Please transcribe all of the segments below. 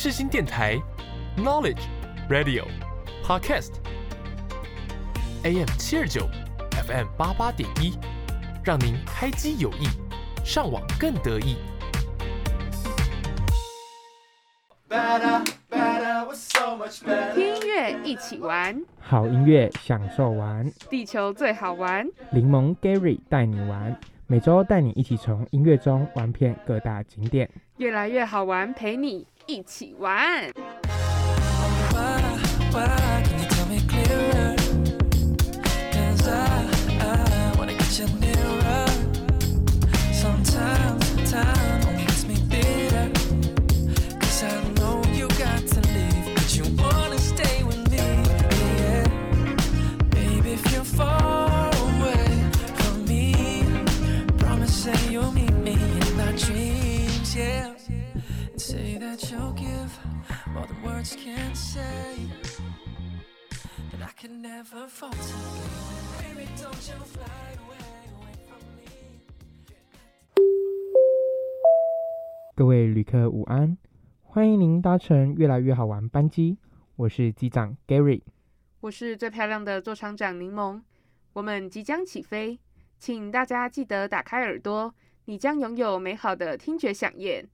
世新电台，Knowledge Radio Podcast AM 七二九，FM 八八点一，让您开机有益，上网更得意。听音乐一起玩，好音乐享受玩，地球最好玩。柠檬 Gary 带你玩，每周带你一起从音乐中玩遍各大景点，越来越好玩，陪你一起玩。Why, why you meet me in my dreams. Yeah. And say that you'll give all the words can say. That I can never falter. Baby, don't you fly away, away from me. 各位旅客午安，欢迎您搭乘越来越好玩班机，我是机长 Gary。我是最漂亮的座舱长柠檬，我们即将起飞，请大家记得打开耳朵，你将拥有美好的听觉享宴。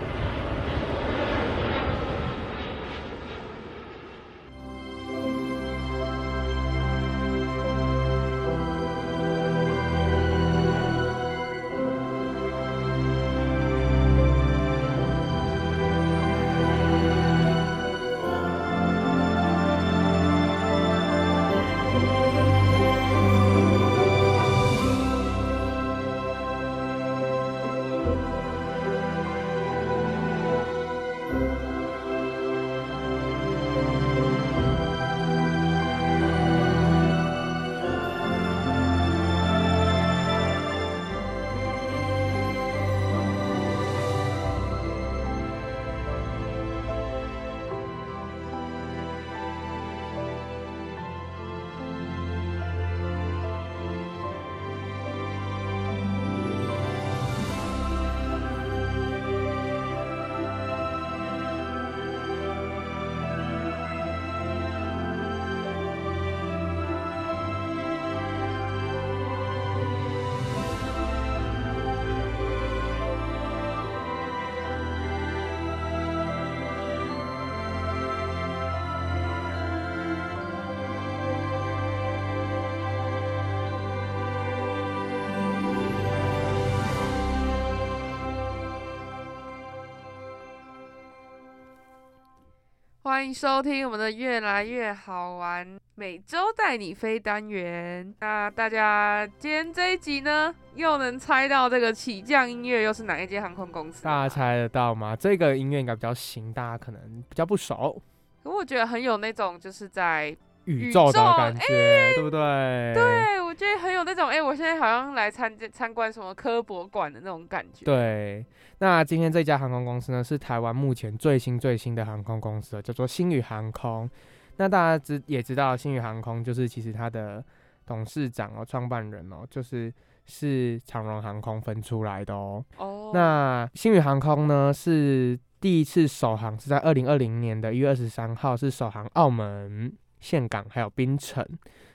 欢迎收听我们的越来越好玩，每周带你飞单元。那大家今天这一集呢，又能猜到这个起降音乐又是哪一间航空公司？大家猜得到吗？这个音乐应该比较新，大家可能比较不熟。可我觉得很有那种就是在，宇宙的感觉，对不对？对我觉得很有那种，哎、我现在好像来参参观什么科博馆的那种感觉。，对，那今天这家航空公司呢，是台湾目前最新最新的航空公司了，叫做星宇航空。那大家知也知道，星宇航空就是其实它的董事长哦、创办人哦，就是是长荣航空分出来的哦。哦，那星宇航空呢，是第一次首航是在二零二零年的一月二十三号，是首航澳门、岘港还有槟城。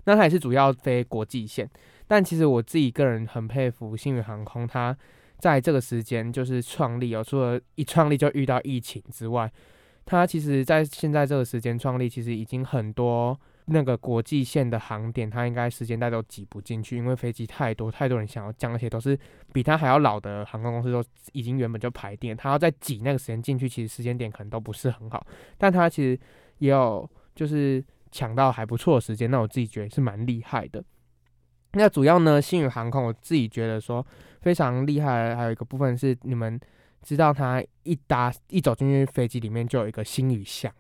那它也是主要飞国际线，但其实我自己个人很佩服星宇航空，它在这个时间就是创立哦，除了一创立就遇到疫情之外，它其实在现在这个时间创立，其实已经很多那个国际线的航点，它应该时间带都挤不进去，因为飞机太多，太多人想要降，而且都是比它还要老的航空公司都已经原本就排定，它要再挤那个时间进去，其实时间点可能都不是很好。但它其实也有就是抢到还不错的时间，那我自己觉得是蛮厉害的。那主要呢，星宇航空我自己觉得说非常厉害，还有一个部分是你们知道，它一搭一走进去飞机里面就有一个星宇箱，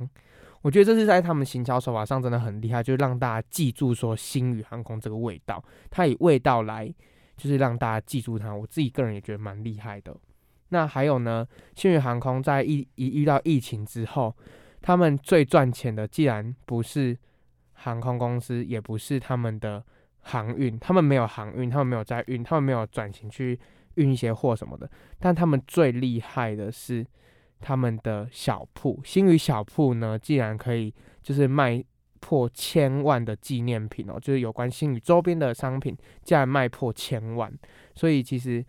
我觉得这是在他们行销手法上真的很厉害，就是让大家记住说星宇航空这个味道，它以味道来就是让大家记住它。我自己个人也觉得蛮厉害的。那还有呢，星宇航空在一一遇到疫情之后，他们最赚钱的既然不是航空公司，也不是他们的航运，他们没有航运，他们没有在运，他们没有转型去运一些货什么的，但他们最厉害的是，他们的小铺，星宇小铺呢，既然可以就是卖破千万的纪念品哦，就是有关星宇周边的商品，竟然卖破千万，所以其实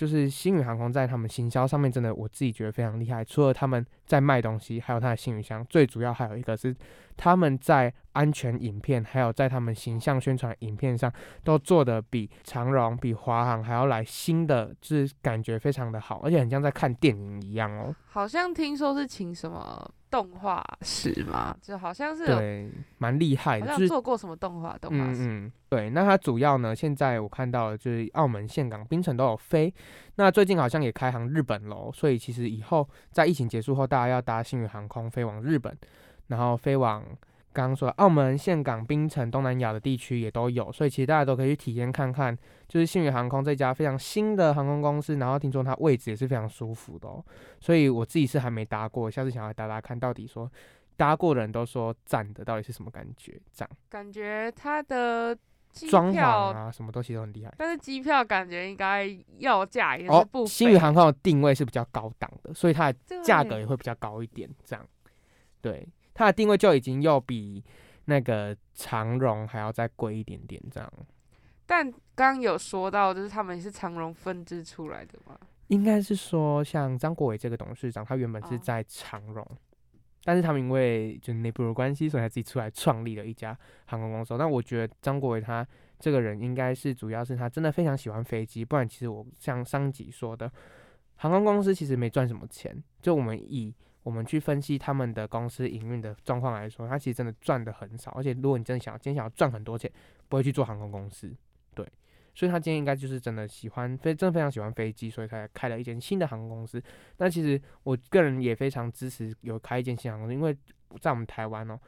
就是星宇航空在他们行销上面真的我自己觉得非常厉害。除了他们在卖东西，还有他的星宇箱，最主要还有一个是他们在安全影片，还有在他们形象宣传影片上都做的比长荣、比华航还要来新的，就是感觉非常的好，而且很像在看电影一样哦。好像听说是请什么动画师嘛，就好像是有对，蛮厉害的，好像就是做过什么动画动画师。嗯嗯，对，那它主要呢，现在我看到的就是澳门、岘港、槟城都有飞。那最近好像也开航日本喽，所以其实以后在疫情结束后，大家要搭新宇航空飞往日本，然后飞往刚刚说的澳门、岘港、槟城、东南亚的地区也都有，所以其实大家都可以去体验看看，就是信宇航空这家非常新的航空公司，然后听说它位置也是非常舒服的哦，所以我自己是还没搭过，下次想要搭搭看到底说。搭过的人都说站的，到底是什么感觉？这样感觉它的机装潢票，啊，什么东西都很厉害。但是机票感觉应该要价也是哦不，星宇航空的定位是比较高档的，所以它的这个价格也会比较高一点。这样，对，它的定位就已经又比那个长荣还要再贵一点点。这样，但刚刚有说到，就是他们是长荣分支出来的嘛，应该是说像张国伟这个董事长，他原本是哦在长荣，但是他们因为就内部的关系，所以他自己出来创立了一家航空公司。但我觉得张国伟他这个人应该是主要是他真的非常喜欢飞机，不然其实我像上集说的，航空公司其实没赚什么钱。就我们以我们去分析他们的公司营运的状况来说，他其实真的赚的很少。而且如果你真的想要今天想要赚很多钱，不会去做航空公司，对。所以他今天应该就是真的喜欢飞，真的非常喜欢飞机，所以才开了一间新的航空公司。那其实我个人也非常支持有开一间新航空公司，因为在我们台湾哦，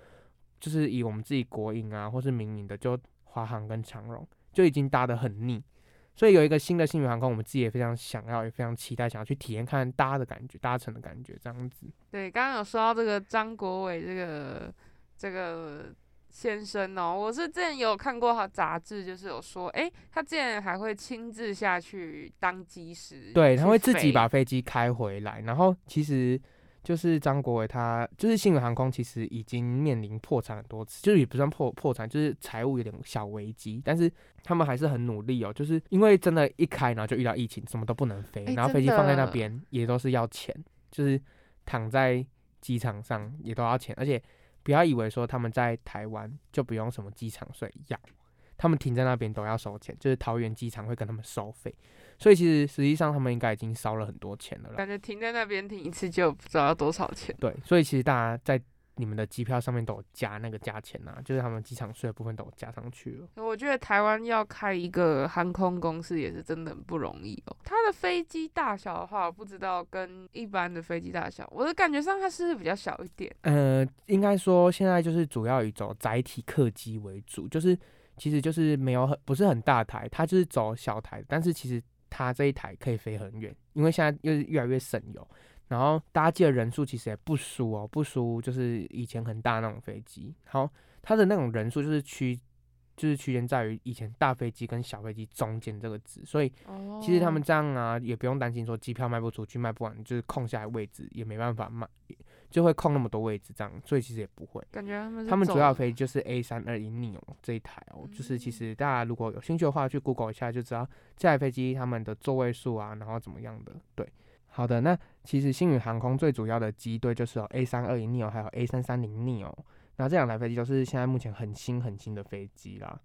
就是以我们自己国营啊或是民营的，就华航跟长荣就已经搭得很腻，所以有一个新的星宇航空，我们自己也非常想要，也非常期待，想要去体验看看搭的感觉、搭乘的感觉这样子。对，刚刚有说到这个张国伟这个这个先生哦，我是之前有看过他杂志，就是有说，诶，他之前还会亲自下去当机师，对，他会自己把飞机开回来，然后其实就是张国伟他就是新宇航空，其实已经面临破产很多次，就是也不算破破产，就是财务有点小危机，但是他们还是很努力哦，就是因为真的，一开然后就遇到疫情，什么都不能飞，哎然后飞机放在那边也都是要钱，就是躺在机场上也都要钱，而且不要以为说他们在台湾就不用什么机场税要。他们停在那边都要收钱，就是桃园机场会跟他们收费，所以其实实际上他们应该已经烧了很多钱了啦。感觉停在那边停一次就不知道要多少钱。对，所以其实大家在你们的机票上面都有加那个价钱啊，就是他们机场税的部分都有加上去了。我觉得台湾要开一个航空公司也是真的很不容易哦。它的飞机大小的话，我不知道跟一般的飞机大小，我的感觉上它是比较小一点。呃，应该说现在就是主要以走载体客机为主，就是其实就是没有很不是很大台，它就是走小台，但是其实它这一台可以飞很远，因为现在又是越来越省油，然后搭机的人数其实也不输哦，不输就是以前很大那种飞机，然后它的那种人数就是区就是区间在于以前大飞机跟小飞机中间这个值，所以哦其实他们这样啊，也不用担心说机票卖不出去、卖不完，就是空下来位置也没办法卖，就会空那么多位置这样，所以其实也不会。感觉他们他们主要走飞机就是 A 三二一 neo 这一台哦，就是其嗯实大家如果有兴趣的话，去 Google 一下就知道这台飞机他们的座位数啊，然后怎么样的。对，好的，那其实星宇航空最主要的机队就是有 A 三二一 neo 还有 A 三三零 neo，那这两台飞机都是现在目前很新很新的飞机啦。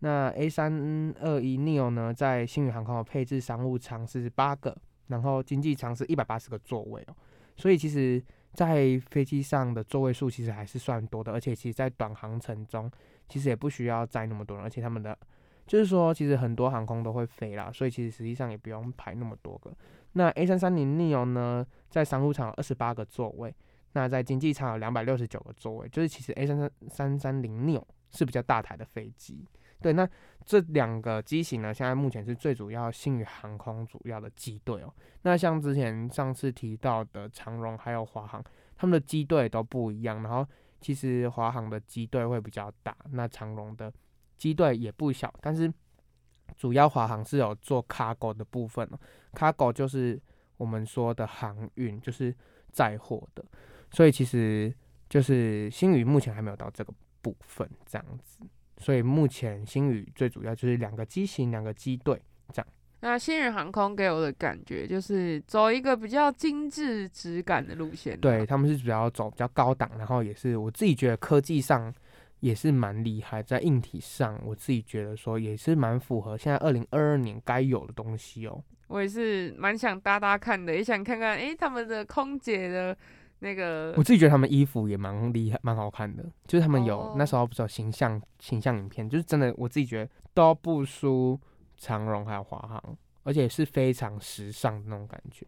那 A 三二一 neo 呢，在星宇航空的配置商务舱是八个，然后经济舱是一百八十个座位哦，所以其实在飞机上的座位数其实还是算多的，而且其实在短航程中，其实也不需要载那么多人，而且他们的就是说，其实很多航空都会飞啦，所以其实实际上也不用排那么多个。那 A 三三零 neo 呢，在商务舱有二十八个座位，那在经济舱有两百六十九个座位，就是其实 A 三三三三零 neo 是比较大台的飞机。对，那这两个机型呢，现在目前是最主要星宇航空主要的机队哦。那像之前上次提到的长荣还有华航，他们的机队都不一样。然后其实华航的机队会比较大，那长荣的机队也不小，但是主要华航是有做 cargo 的部分哦。cargo 就是我们说的航运，就是载货的，所以其实就是新宇目前还没有到这个部分这样子，所以目前新宇最主要就是两个机型，两个机队这样。那新宇航空给我的感觉就是走一个比较精致质感的路线啊，对，他们是主要走比较高档，然后也是我自己觉得科技上也是蛮厉害，在硬体上我自己觉得说也是蛮符合现在二零二二年该有的东西哦。我也是蛮想搭搭看的，也想看看诶他们的空姐的那个我自己觉得他们衣服也蛮厉害，蛮好看的，就是他们有、哦那时候不是有形象形象影片，就是真的我自己觉得都不输长荣还有华航，而且是非常时尚的那种感觉。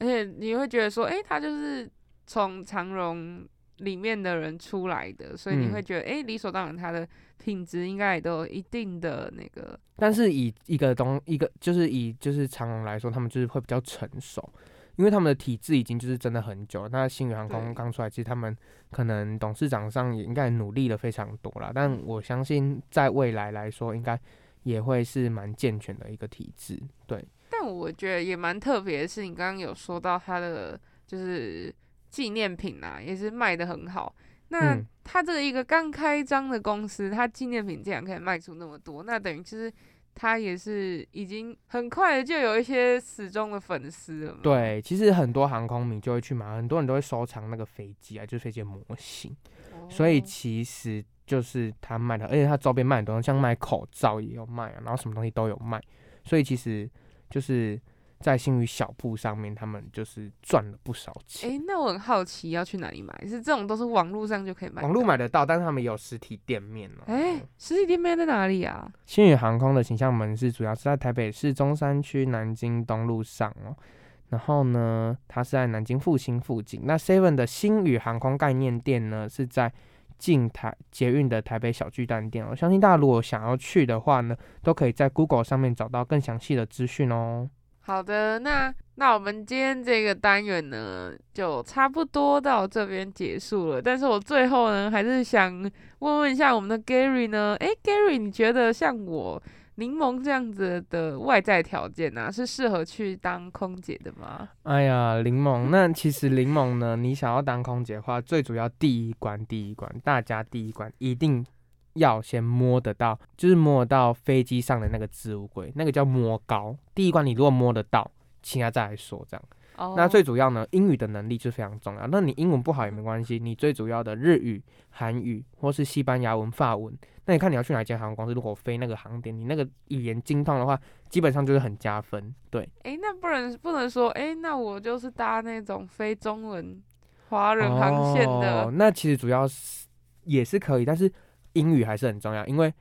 而且你会觉得说，诶，他就是从长荣里面的人出来的，所以你嗯会觉得，诶，理所当然他的品质应该也都有一定的那个，但是以一个东一个就是以就是长荣来说，他们就是会比较成熟，因为他们的体制已经就是真的很久了。那新宇航空刚出来，其实他们可能董事长上也应该努力了非常多啦。但我相信在未来来说，应该也会是蛮健全的一个体制。对，但我觉得也蛮特别的是，你刚刚有说到他的就是纪念品啊，也是卖的很好。那嗯它这一个刚开张的公司，他纪念品竟然可以卖出那么多，那等于就是它也是已经很快的就有一些死忠的粉丝了。对，其实很多航空迷就会去买，很多人都会收藏那个飞机啊，就是飞机的模型。哦，所以其实就是他卖的，而且他周边卖很多，像卖口罩也有卖啊，然后什么东西都有卖，所以其实就是在新宇小铺上面，他们就是赚了不少钱。诶，那我很好奇要去哪里买？是这种都是网络上就可以买？网络？买得到，但是他们有实体店面哦、诶，实体店面在哪里啊？新宇航空的形象门市主要是在台北市中山区南京东路上哦。然后呢，它是在南京复兴附近。那 Seven 的新宇航空概念店呢，是在近台捷运的台北小巨蛋店哦。相信大家如果想要去的话呢，都可以在 Google 上面找到更详细的资讯哦。好的，那那我们今天这个单元呢，就差不多到这边结束了。但是我最后呢，还是想问问一下我们的 Gary 呢，诶 g a r y 你觉得像我柠檬这样子的外在条件啊，是适合去当空姐的吗？哎呀，柠檬，那其实柠檬呢，你想要当空姐的话，最主要第一关，第一关，大家第一关一定要先摸得到，就是摸得到飞机上的那个置物柜，那个叫摸高。第一关你如果摸得到，其他再来说这样。哦，那最主要呢，英语的能力就非常重要。那你英文不好也没关系，你最主要的日语、韩语或是西班牙文、法文，那你看你要去哪一间航空公司，如果飞那个航点，你那个语言精通的话，基本上就是很加分。对，诶，那不能不能说，诶，那我就是搭那种非中文华人航线的，哦，那其实主要是也是可以，但是英语还是很重要，因为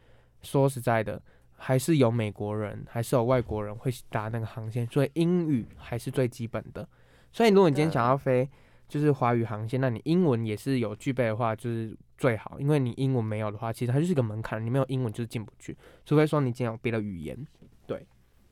说实在的，还是有美国人，还是有外国人会搭那个航线，所以英语还是最基本的。所以如果你今天想要飞就是华语航线，那你英文也是有具备的话，就是最好，因为你英文没有的话，其实它就是一个门槛，你没有英文就是进不去，除非说你今天有别的语言。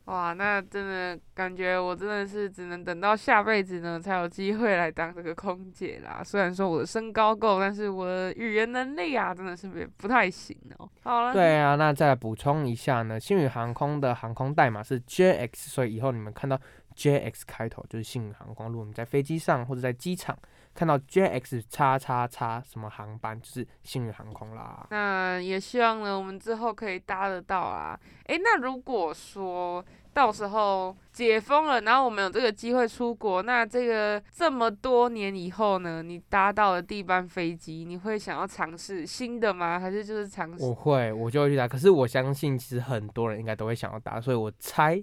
哇，那真的感觉我真的是只能等到下辈子呢，才有机会来当这个空姐啦。虽然说我的身高够，但是我的语言能力啊，真的是不不太行哦。好了，对啊，那再来补充一下呢，星宇航空的航空代码是 JX，所以以后你们看到 JX 开头就是星宇航空。如果你在飞机上或者在机场看到 JX 叉叉叉什么航班，就是星宇航空啦。那也希望呢，我们之后可以搭得到啊。诶，那如果说到时候解封了，然后我们有这个机会出国，那这个这么多年以后呢，你搭到了第一班飞机，你会想要尝试新的吗？还是就是尝试我？会，我就会去搭。可是我相信，其实很多人应该都会想要搭，所以我猜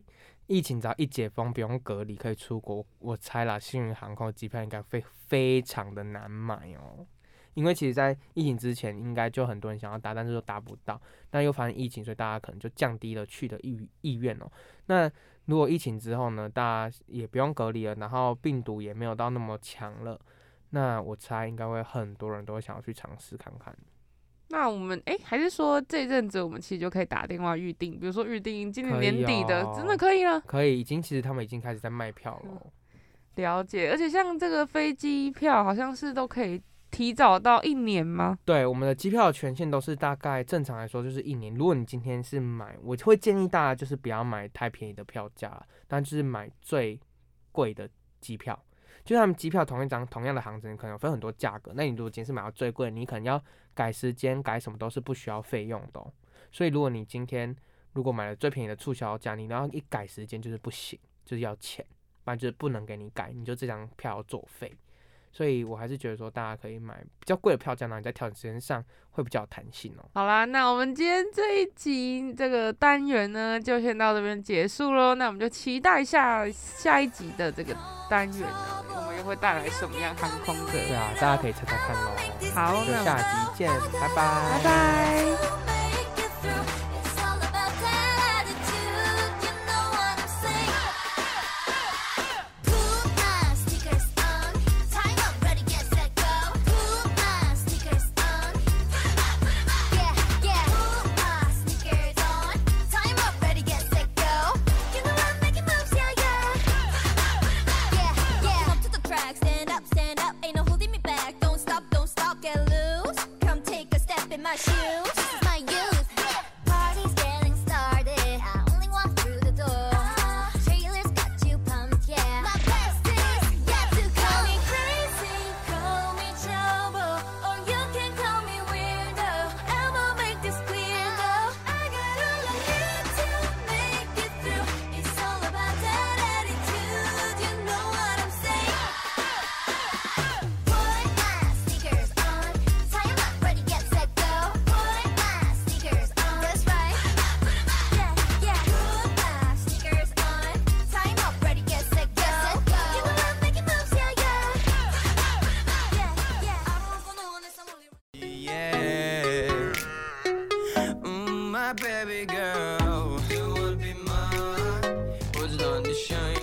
疫情只要一解封，不用隔离，可以出国，我猜啦，幸运航空的机票应该会非常的难买哦。因为其实，在疫情之前，应该就很多人想要搭，但是都搭不到。那又发生疫情，所以大家可能就降低了去的意意愿哦。那如果疫情之后呢，大家也不用隔离了，然后病毒也没有到那么强了，那我猜应该会很多人都会想要去尝试看看。那我们诶，还是说这阵子我们其实就可以打电话预定，比如说预定今年年底的，真的哦可以了。可以，已经其实他们已经开始在卖票了哦。了解，而且像这个飞机票好像是都可以提早到一年吗？对，我们的机票的权限都是大概正常来说就是一年。如果你今天是买，我会建议大家就是不要买太便宜的票价，但就是买最贵的机票。就他们机票同一张同样的航程，可能分很多价格。那你如果今天是买到最贵，你可能要改时间、改什么都是不需要费用的、所以如果你今天如果买了最便宜的促销价，你然后一改时间就是不行，就是要钱，不然就是不能给你改，你就这张票要作废。所以我还是觉得说，大家可以买比较贵的票价，然后你在调整时间上会比较有弹性哦。好啦，那我们今天这一集这个单元呢，就先到这边结束喽。那我们就期待下下一集的这个单元呢，我们又会带来什么样航空的？对啊，大家可以猜猜看喽。好，就那下集见，拜拜，拜拜。Stand up, stand up, ain't no holding me back. Don't stop, don't stop, get loose. Come take a step in my shoes.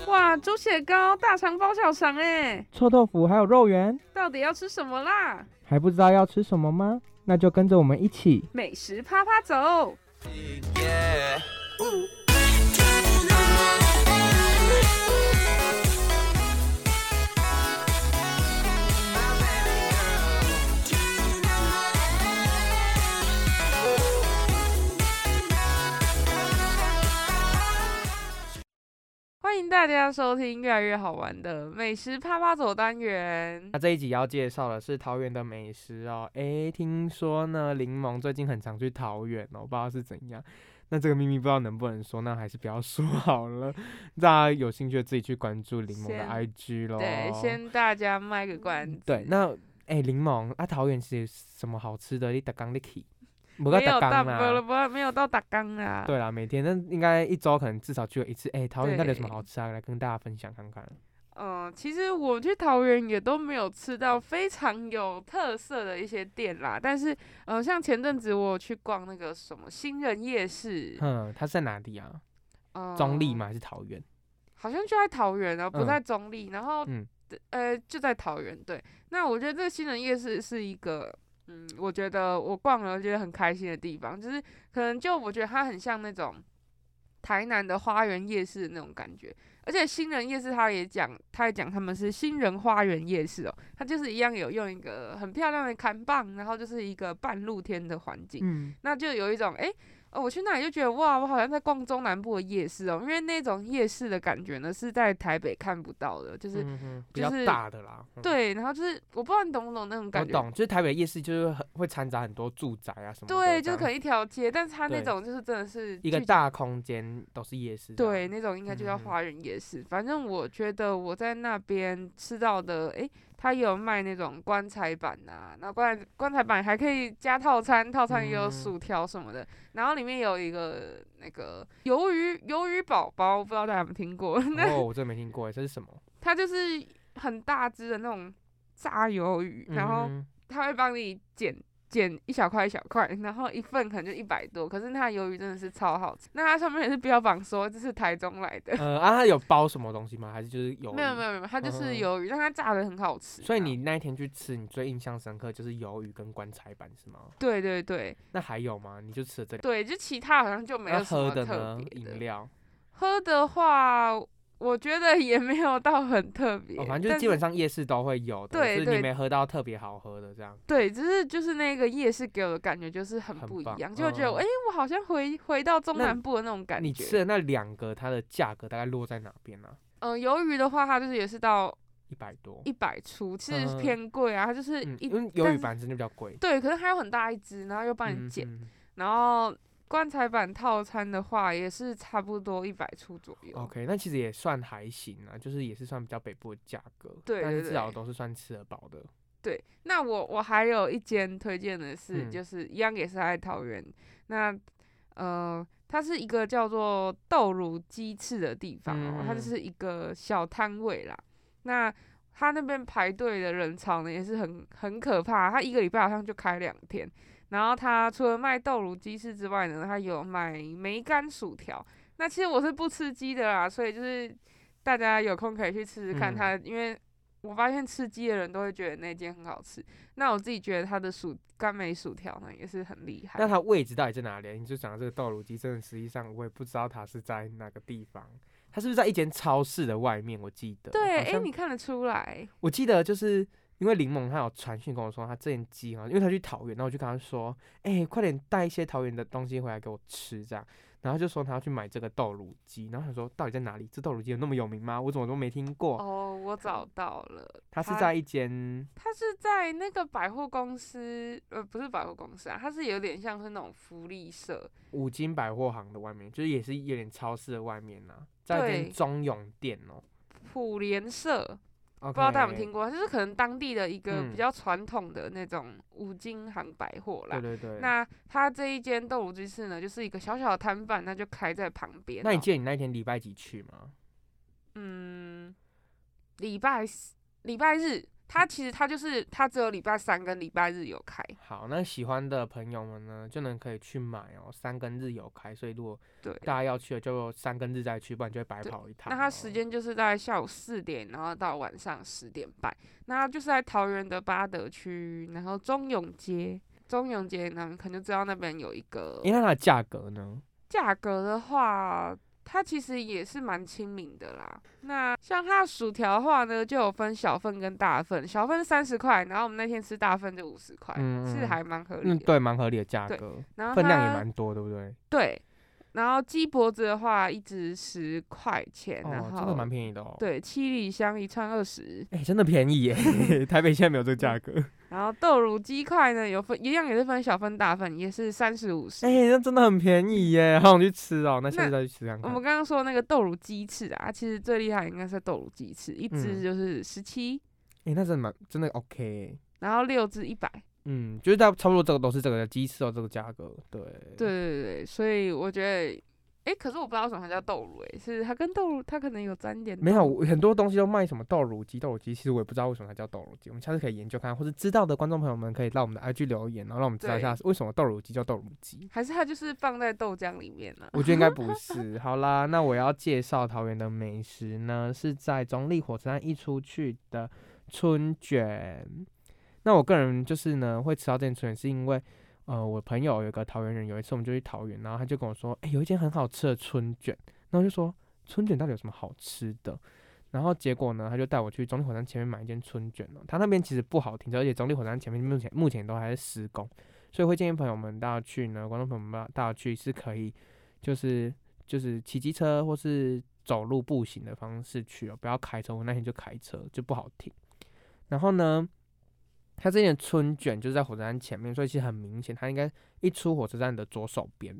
哇，猪血糕、大肠包小肠，哎，臭豆腐还有肉圆，到底要吃什么啦？还不知道要吃什么吗？那就跟着我们一起美食啪啪走。Yeah. 欢迎大家收听越来越好玩的美食啪啪走单元那。这一集要介绍的是桃园的美食哦。诶，听说呢，柠檬最近很常去桃园哦，不知道是怎样。那这个秘密不知道能不能说，那还是不要 说好了。大家有兴趣的自己去关注柠檬的 IG 喽。对，先大家卖个关子。对，那诶，柠檬啊，桃园其实什么好吃的？你打刚你去，不没有到打刚不了啊。不没有到打缸啊。对啦，每天那应该一周可能至少去了一次。哎，桃园到底有什么好吃啊？来跟大家分享看看。嗯，其实我去桃园也都没有吃到非常有特色的一些店啦，但是呃，像前阵子我有去逛那个什么新人夜市，嗯，它是在哪里啊？嗯，中立吗？还是桃园？好像就在桃园啊，不嗯在中立，然后、嗯呃就在桃园。对，那我觉得这个新人夜市是一个，嗯，我觉得我逛了觉得很开心的地方，就是可能就我觉得它很像那种台南的花园夜市的那种感觉。而且新人夜市他也讲，他也讲他们是新人花园夜市哦，它就是一样有用一个很漂亮的看棒，然后就是一个半露天的环境，嗯，那就有一种哎、诶哦，我去那里就觉得哇，我好像在逛中南部的夜市哦，因为那种夜市的感觉呢是在台北看不到的，就是、嗯比较就是大的啦。嗯对，然后就是我不知道你懂不懂那种感觉，我懂，就是台北夜市就是很会掺杂很多住宅啊什么的。对，就是可能一条街，但是它那种就是真的是一个大空间都是夜市。对，那种应该就叫嗯花园夜市。反正我觉得我在那边吃到的，诶，他也有卖那种棺材板呐、那棺材棺材板还可以加套餐，套餐也有嗯薯条什么的，然后里面有一个那个鱿鱼鱿鱼宝宝，不知道大家有没有听过？那哦，我真的没听过耶，这是什么？它就是很大只的那种炸鱿鱼，然后嗯他会帮你剪剪一小块一小块，然后一份可能就一百多，可是它的鱿鱼真的是超好吃。那它上面也是标榜说这是台中来的，呃啊，它有包什么东西吗？还是就是有？没有没有没有，它就是嗯鱿鱼，但它炸的很好吃。所以你那一天去吃，你最印象深刻就是鱿鱼跟棺材板是吗？对对对那还有吗？你就吃了这个对，就其他好像就没有什么特？别的。饮料喝的话，我觉得也没有到很特别，哦，反正就是基本上夜市都会有的，只是你没喝到特别好喝的这样。对，只是就是那个夜市给我的感觉就是很不一样，就觉得诶我好像回回到中南部的那种感觉。你吃的那两个，它的价格大概落在哪边呢？嗯，鱿鱼的话，它就是也是到一百多，一百出，其实嗯偏贵啊，它就是嗯，一因为鱿鱼板真的比较贵，对，可是它有很大一只，然后又帮你嗯剪，嗯然后棺材板套餐的话也是差不多一百出左右。OK，那其实也算还行啊，就是也是算比较北部的价格，对对但是至少都是算吃得饱的。对，那我我还有一间推荐的是，嗯就是一样也是在桃园，那呃，它是一个叫做豆乳鸡翅的地方哦，它就嗯是一个小摊位啦。那它那边排队的人潮呢也是很很可怕，它一个礼拜好像就开两天。然后它除了卖豆乳鸡翅之外呢，它有卖梅干薯条。那其实我是不吃鸡的啦，所以就是大家有空可以去吃吃看嗯它，因为我发现吃鸡的人都会觉得那间很好吃。那我自己觉得它的薯干梅薯条呢也是很厉害。那它位置到底在哪里啊？你就讲这个豆乳鸡，真的实际上我也不知道它是在哪个地方。它是不是在一间超市的外面？我记得。对，哎、你看得出来，我记得就是因为柠檬他有传讯跟我说，他这件鸡啊，因为他去桃园，然后我就跟他说，哎、快点带一些桃园的东西回来给我吃，这样。然后他就说他要去买这个豆乳鸡，然后他说到底在哪里？这豆乳鸡有那么有名吗？我怎么都没听过。哦，我找到了，他是在一间他是在那个百货公司，呃，不是百货公司啊，它是有点像是那种福利社，五金百货行的外面，就是也是有点超市的外面呐、在一间中永店哦、普联社，不不知道大家有没有听过，就是可能当地的一个嗯比较传统的那种五金行百货啦。对对对。那它这一间豆乳鸡翅呢，就是一个小小的摊贩，那就开在旁边哦、那你记得你那一天礼拜几去吗？嗯，礼拜四礼拜日，它其实它就是它只有礼拜三跟礼拜日有开。好，那喜欢的朋友们呢，就能可以去买哦。三跟日有开，所以如果对，大家要去的，就三跟日再去，不然就会白跑一趟哦。那它时间就是在下午四点，然后到晚上十点半。那它就是在桃园的八德区，然后中永街。中永街呢，你可能就知道那边有一个诶，那它的价格呢？价格的话，它其实也是蛮亲民的啦。那像它的薯条的话呢，就有分小份跟大份，小份三十块，然后我们那天吃大份就五十块，是还蛮合理嗯，的。对，蛮合理的价对格，然后分量也它蛮多，对不对？对，然后鸡脖子的话，一只十块钱，然哦，后真的蛮便宜的哦。，对，七里香一串二十，哎，真的便宜耶！台北现在没有这个价格。然后豆乳鸡块呢有分一样也是分小份大份，也是三十五十。哎，那真的很便宜耶，好想去吃哦。那下次再去吃看看我们。刚刚说那个豆乳鸡翅啊，其实最厉害应该是豆乳鸡翅，一只嗯就是十七、哎，那真的蛮真的 OK。然后六只一百。嗯，就是大差不多这个都是这个鸡翅哦，这个价格。对。对对对，所以我觉得，哎，可是我不知道为什么它叫豆乳，哎，是它跟豆乳它可能有沾点没有，很多东西都卖什么豆乳鸡、豆乳鸡，其实我也不知道为什么它叫豆乳鸡。我们下次可以研究看，或者知道的观众朋友们可以到我们的 IG 留言，然后让我们知道一下为什么豆乳鸡叫豆乳鸡。还是它就是放在豆浆里面呢、我觉得应该不 是。好啦，那我要介绍桃园的美食呢，是在中立火车站一出去的春卷。那我个人就是呢，会吃到这春卷，是因为呃，我朋友有个桃园人，有一次我们就去桃园，然后他就跟我说，哎、有一间很好吃的春卷，然后我就说春卷到底有什么好吃的？然后结果呢，他就带我去中立火车站前面买一间春卷哦，他那边其实不好停车，而且中立火车站前面目前目前都还在施工，所以会建议朋友们大家去呢，观众朋友们大家去是可以，就是就是骑机车或是走路步行的方式去哦，不要开车。我那天就开车就不好停。然后呢，它这间春卷就是在火车站前面，所以其实很明显，它应该一出火车站的左手边。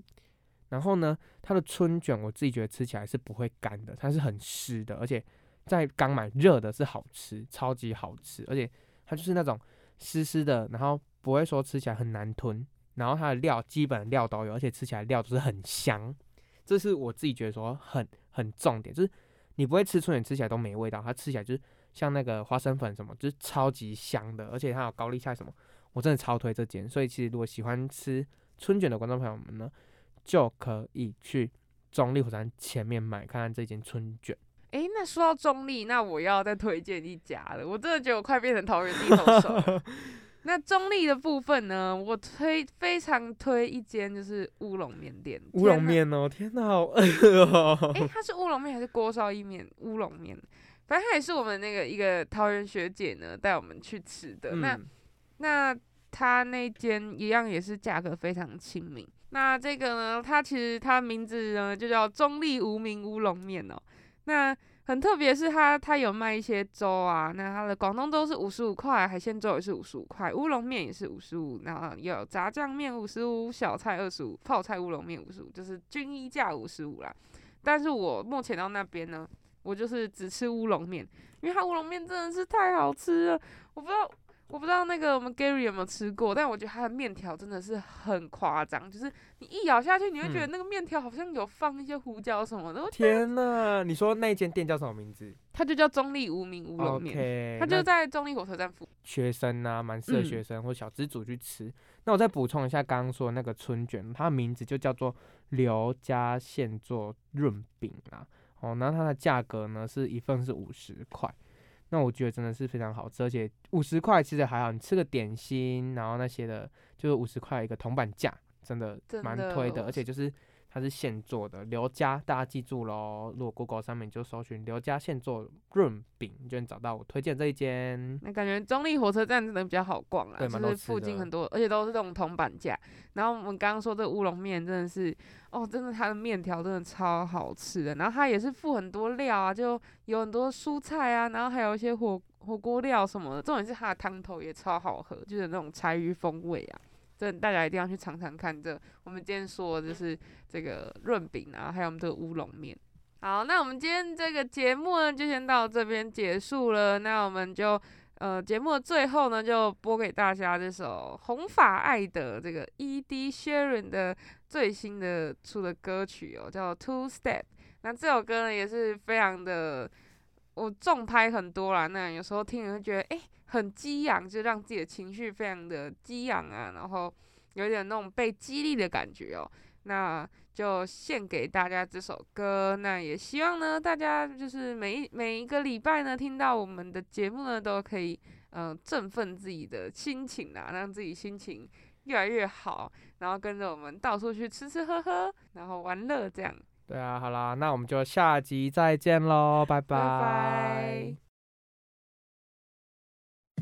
然后呢，它的春卷我自己觉得吃起来是不会干的，它是很湿的，而且在刚买热的是好吃，超级好吃，而且它就是那种湿湿的，然后不会说吃起来很难吞，然后它的料基本料都有，而且吃起来料都是很香，这是我自己觉得说很很重点，就是你不会吃春卷吃起来都没味道，它吃起来就是像那个花生粉什么，就是超级香的，而且它有高丽菜什么，我真的超推这间，所以其实如果喜欢吃春卷的观众朋友们呢，就可以去中立火车站前面买看看这间春卷。诶，那说到中立，那我要再推荐一家了。我真的觉得我快变成桃园地头蛇了。那中立的部分呢，我推非常推一间就是乌龙面店。乌龙面哦，天哪，好饿哦！诶，它是乌龙面还是锅烧意面？乌龙面，反正它也是我们那个一个桃园学姐呢带我们去吃的。那嗯那她那间一样也是价格非常亲民。那这个呢，它其实它名字呢就叫中立无名乌龙面哦。那很特别，是它它有卖一些粥啊，那它的广东粥是五十五块，海鲜粥也是五十五块，乌龙面也是五十五，然后有炸酱面五十五，小菜二十五，泡菜乌龙面五十五，就是均一价五十五啦。但是我目前到那边呢，我就是只吃乌龙面，因为它乌龙面真的是太好吃了，我不知道。我不知道那个我们 Gary 有没有吃过，但我觉得它的面条真的是很夸张，就是你一咬下去，你会觉得嗯那个面条好像有放一些胡椒什么的，我天呐，你说那间店叫什么名字它就叫中立无名乌龙面。它就在中立火车站附近。学生啊，蛮适合嗯学生或小资族去吃。那我再补充一下刚刚说的那个春卷，它的名字就叫做刘家现做润饼啦。哦，那它的价格呢是一份是五十块。那我觉得真的是非常好吃，而且五十块其实还好，你吃个点心，然后那些的，就是五十块一个铜板价，真的蛮推的，我而且就是它是现做的，刘家大家记住喽。如果 Google 上面你就搜寻刘家现做润饼，你就能找到我推荐这一间。那感觉中立火车站真的比较好逛啦，对蛮多吃就是附近很多，而且都是这种铜板价。然后我们刚刚说这个乌龙面真的是，哦，真的它的面条真的超好吃的。然后它也是附很多料啊，就有很多蔬菜啊，然后还有一些火火锅料什么的。重点是它的汤头也超好喝，就是那种柴鱼风味啊。真的大家一定要去尝尝看这我们今天说的就是这个润饼啊，还有我们这个乌龙面。好，那我们今天这个节目呢，就先到这边结束了。那我们就呃节目的最后呢，就播给大家这首红发爱的这个 E.D. Sharon 的最新的出的歌曲哦，叫 Two Step。那这首歌呢，也是非常的我重拍很多啦。那有时候听人会觉得，诶很激昂，就让自己的情绪非常的激昂啊，然后有点那种被激励的感觉哦。那就献给大家这首歌。那也希望呢，大家就是每一每一个礼拜呢，听到我们的节目呢，都可以嗯、呃振奋自己的心情啊，让自己心情越来越好，然后跟着我们到处去吃吃喝喝，然后玩乐这样。对啊，好啦，那我们就下集再见喽，拜拜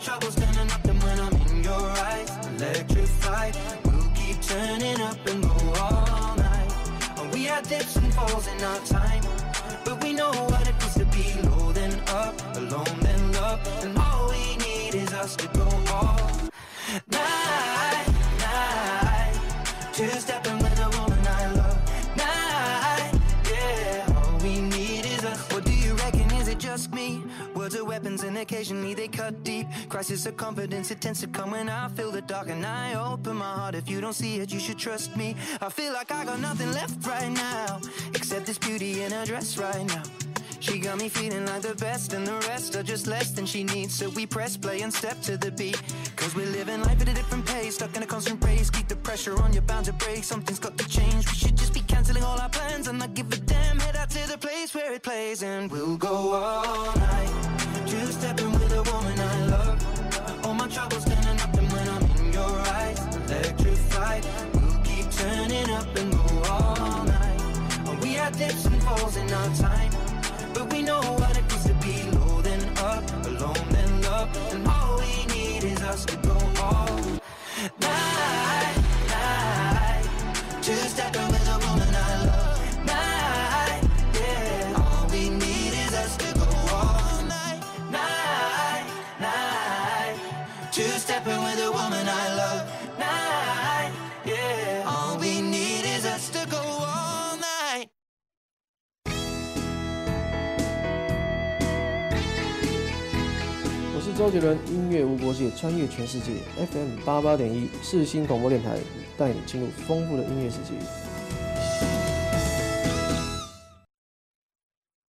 My troubles turning nothing when I'm in your eyes. Electrified, we'll keep turning up and go all night. We had dips and falls in our time, Crisis of confidence, it tends to come when I feel the dark and I open my heart. If you don't see it, you should trust me. I feel like I got nothing left right now, except this beauty in her dress right now. She got me feeling like the best, and the rest are just less than she needs. So we press play and step to the beat. Cause we're living life at a different pace, stuck in a constant race. Keep the pressure on, you're bound to break. Something's got to change. We should just be canceling all our plans and not give a damn. Head out to the place where it plays, and we'll go all night. Two stepping with a woman I we and falls in our time. But we know what it feels to be low then up, alone then love. And all we need is us to go all 周杰伦音乐无国界，穿越全世界。FM 八八点一四星广播电台，带你进入丰富的音乐世界。